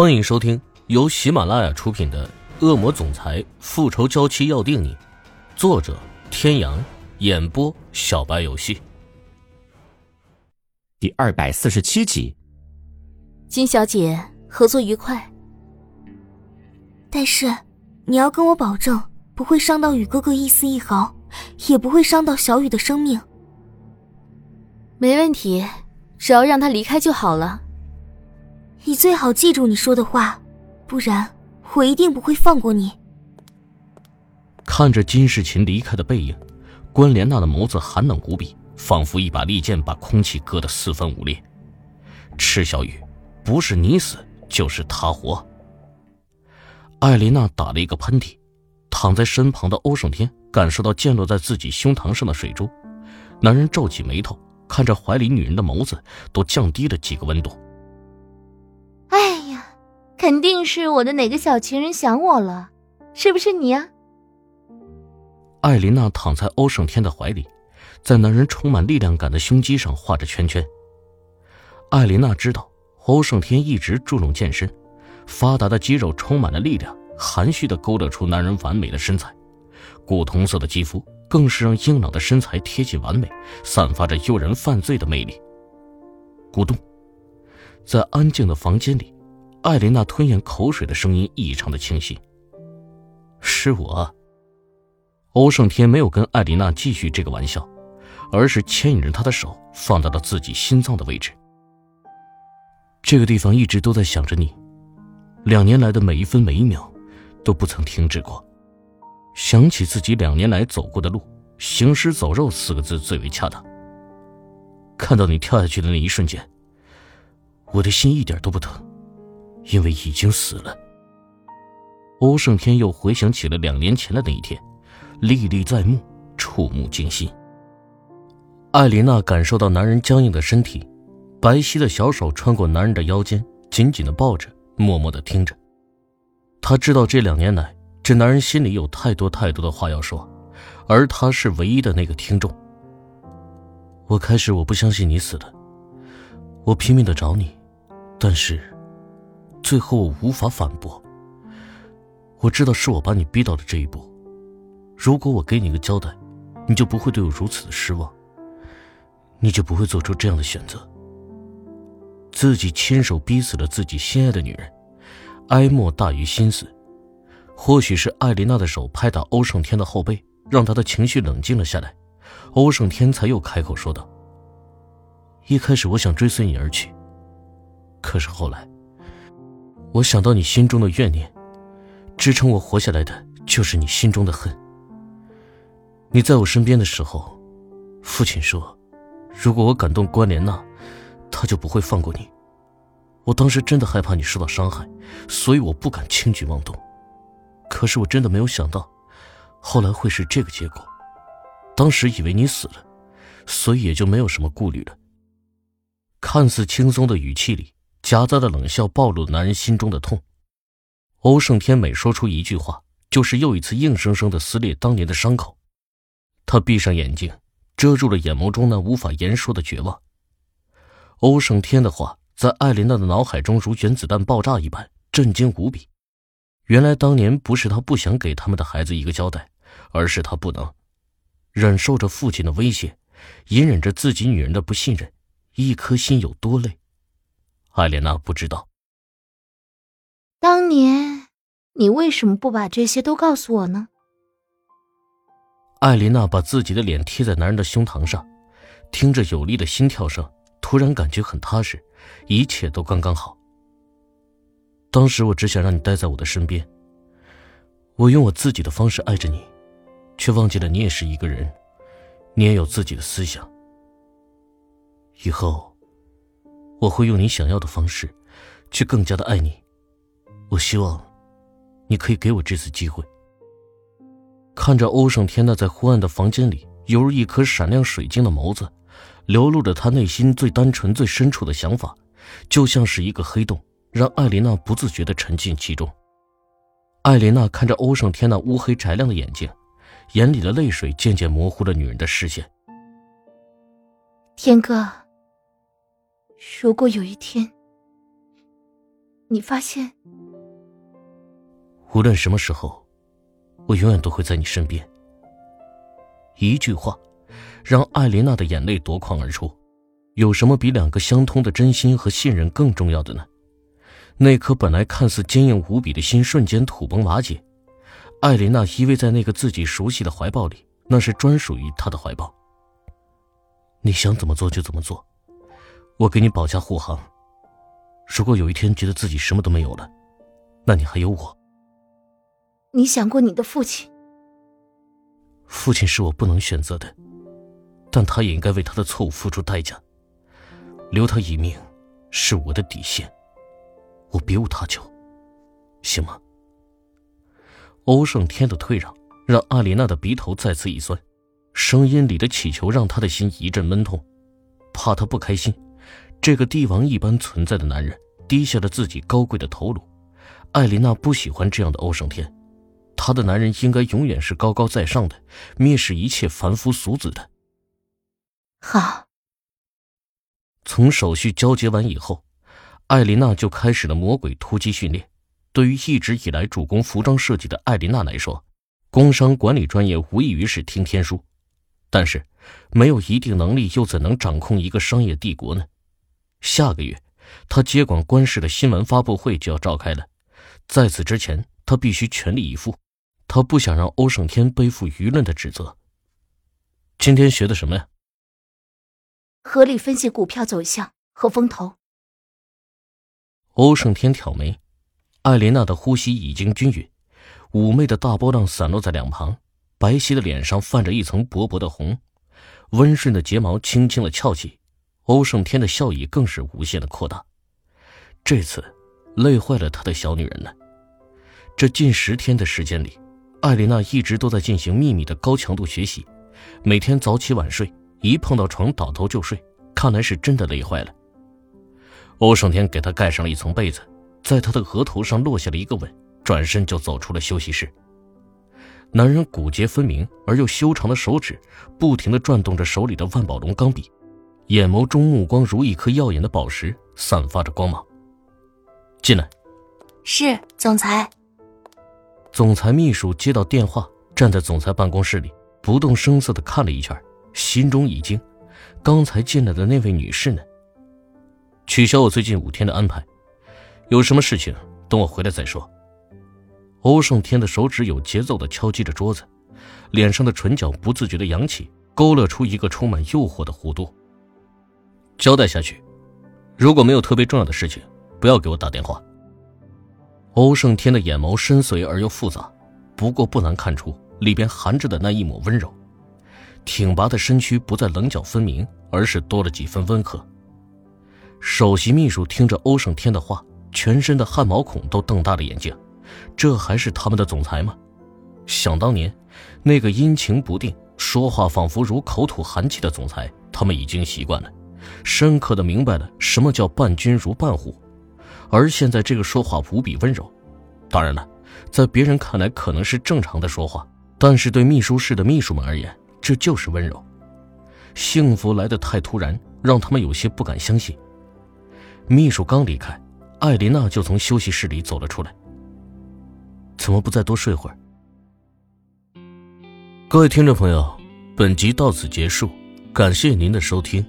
欢迎收听由喜马拉雅出品的《恶魔总裁复仇娇妻要定你》，作者：天阳，演播：小白游戏。第二百四十七集，金小姐，合作愉快。但是你要跟我保证，不会伤到雨哥哥一丝一毫，也不会伤到小雨的生命。没问题，只要让他离开就好了。你最好记住你说的话，不然我一定不会放过你。看着金世琴离开的背影，关莲娜的眸子寒冷无比，仿佛一把利剑把空气割得四分五裂。赤小雨，不是你死就是他活。艾琳娜打了一个喷嚏，躺在身旁的欧胜天感受到溅落在自己胸膛上的水珠，男人皱起眉头，看着怀里女人的眸子都降低了几个温度。肯定是我的哪个小情人想我了，是不是你啊？艾琳娜躺在欧胜天的怀里，在男人充满力量感的胸肌上画着圈圈。艾琳娜知道欧胜天一直注重健身，发达的肌肉充满了力量，含蓄的勾勒出男人完美的身材，古铜色的肌肤更是让硬朗的身材贴近完美，散发着诱人犯罪的魅力。咕咚。在安静的房间里，艾琳娜吞咽口水的声音异常的清晰。是我。欧胜天没有跟艾琳娜继续这个玩笑，而是牵引着她的手放到了自己心脏的位置。这个地方一直都在想着你，两年来的每一分每一秒，都不曾停止过。想起自己两年来走过的路，“行尸走肉”四个字最为恰当。看到你跳下去的那一瞬间。我的心一点都不疼，因为已经死了。欧胜天又回想起了两年前的那一天，历历在目，触目惊心。艾琳娜感受到男人僵硬的身体，白皙的小手穿过男人的腰间，紧紧的抱着，默默的听着。她知道这两年来，这男人心里有太多太多的话要说，而她是唯一的那个听众。我开始我不相信你死了，我拼命的找你。但是，最后我无法反驳。我知道是我把你逼到了这一步。如果我给你一个交代，你就不会对我如此的失望。你就不会做出这样的选择。自己亲手逼死了自己心爱的女人，哀莫大于心死。或许是艾琳娜的手拍打欧胜天的后背，让他的情绪冷静了下来。欧胜天才又开口说道：“一开始我想追随你而去。”可是后来，我想到你心中的怨念，支撑我活下来的就是你心中的恨。你在我身边的时候，父亲说，如果我感动关莲娜，他就不会放过你。我当时真的害怕你受到伤害，所以我不敢轻举妄动。可是我真的没有想到，后来会是这个结果。当时以为你死了，所以也就没有什么顾虑了。看似轻松的语气里。夹杂的冷笑暴露了男人心中的痛。欧胜天每说出一句话，就是又一次硬生生的撕裂当年的伤口。他闭上眼睛，遮住了眼眸中那无法言说的绝望。欧胜天的话在艾琳娜的脑海中如原子弹爆炸一般震惊无比。原来当年不是他不想给他们的孩子一个交代，而是他不能忍受着父亲的威胁，隐忍着自己女人的不信任，一颗心有多累。艾莲娜不知道，当年你为什么不把这些都告诉我呢？艾琳娜把自己的脸贴在男人的胸膛上，听着有力的心跳声，突然感觉很踏实，一切都刚刚好。当时我只想让你待在我的身边，我用我自己的方式爱着你，却忘记了你也是一个人，你也有自己的思想。以后。我会用你想要的方式，去更加的爱你。我希望，你可以给我这次机会。看着欧胜天那在昏暗的房间里，犹如一颗闪亮水晶的眸子，流露着他内心最单纯、最深处的想法，就像是一个黑洞，让艾琳娜不自觉的沉浸其中。艾琳娜看着欧胜天那乌黑宅亮的眼睛，眼里的泪水渐渐模糊了女人的视线。天哥。如果有一天，你发现，无论什么时候，我永远都会在你身边。一句话，让艾琳娜的眼泪夺眶而出。有什么比两个相通的真心和信任更重要的呢？那颗本来看似坚硬无比的心瞬间土崩瓦解。艾琳娜依偎在那个自己熟悉的怀抱里，那是专属于她的怀抱。你想怎么做就怎么做，我给你保驾护航。如果有一天觉得自己什么都没有了，那你还有我。你想过你的父亲？父亲是我不能选择的，但他也应该为他的错误付出代价。留他一命，是我的底线，我别无他求，行吗？欧胜天的退让让阿丽娜的鼻头再次一酸，声音里的乞求让她的心一阵闷痛，怕他不开心。这个帝王一般存在的男人低下了自己高贵的头颅，艾琳娜不喜欢这样的欧胜天，她的男人应该永远是高高在上的，蔑视一切凡夫俗子的。好。从手续交接完以后，艾琳娜就开始了魔鬼突击训练。对于一直以来主攻服装设计的艾琳娜来说，工商管理专业无异于是听天书。但是，没有一定能力又怎能掌控一个商业帝国呢？下个月，他接管官市的新闻发布会就要召开了，在此之前，他必须全力以赴。他不想让欧胜天背负舆论的指责。今天学的什么呀？合理分析股票走向和风投。欧胜天挑眉，艾琳娜的呼吸已经均匀，妩媚的大波浪散落在两旁，白皙的脸上泛着一层薄薄的红，温顺的睫毛轻轻的翘起，欧胜天的笑意更是无限的扩大。这次，累坏了他的小女人了。这近十天的时间里，艾琳娜一直都在进行秘密的高强度学习，每天早起晚睡。一碰到床倒头就睡，看来是真的累坏了。欧胜天给他盖上了一层被子，在他的额头上落下了一个吻，转身就走出了休息室。男人骨节分明而又修长的手指不停地转动着手里的万宝龙钢笔，眼眸中目光如一颗耀眼的宝石，散发着光芒。进来。是总裁。总裁秘书接到电话，站在总裁办公室里，不动声色的看了一圈。心中一惊，刚才进来的那位女士呢？取消我最近五天的安排，有什么事情等我回来再说。欧胜天的手指有节奏的敲击着桌子，脸上的唇角不自觉的扬起，勾勒出一个充满诱惑的弧度。交代下去，如果没有特别重要的事情，不要给我打电话。欧胜天的眼眸深邃而又复杂，不过不难看出里边含着的那一抹温柔。挺拔的身躯不再棱角分明，而是多了几分温和。首席秘书听着欧胜天的话，全身的汗毛孔都瞪大了眼睛。这还是他们的总裁吗？想当年，那个阴晴不定、说话仿佛如口吐寒气的总裁，他们已经习惯了，深刻的明白了什么叫伴君如伴虎。而现在这个说话无比温柔，当然了，在别人看来可能是正常的说话，但是对秘书室的秘书们而言。这就是温柔，幸福来得太突然，让他们有些不敢相信。秘书刚离开，艾琳娜就从休息室里走了出来。怎么不再多睡会儿？各位听众朋友，本集到此结束，感谢您的收听。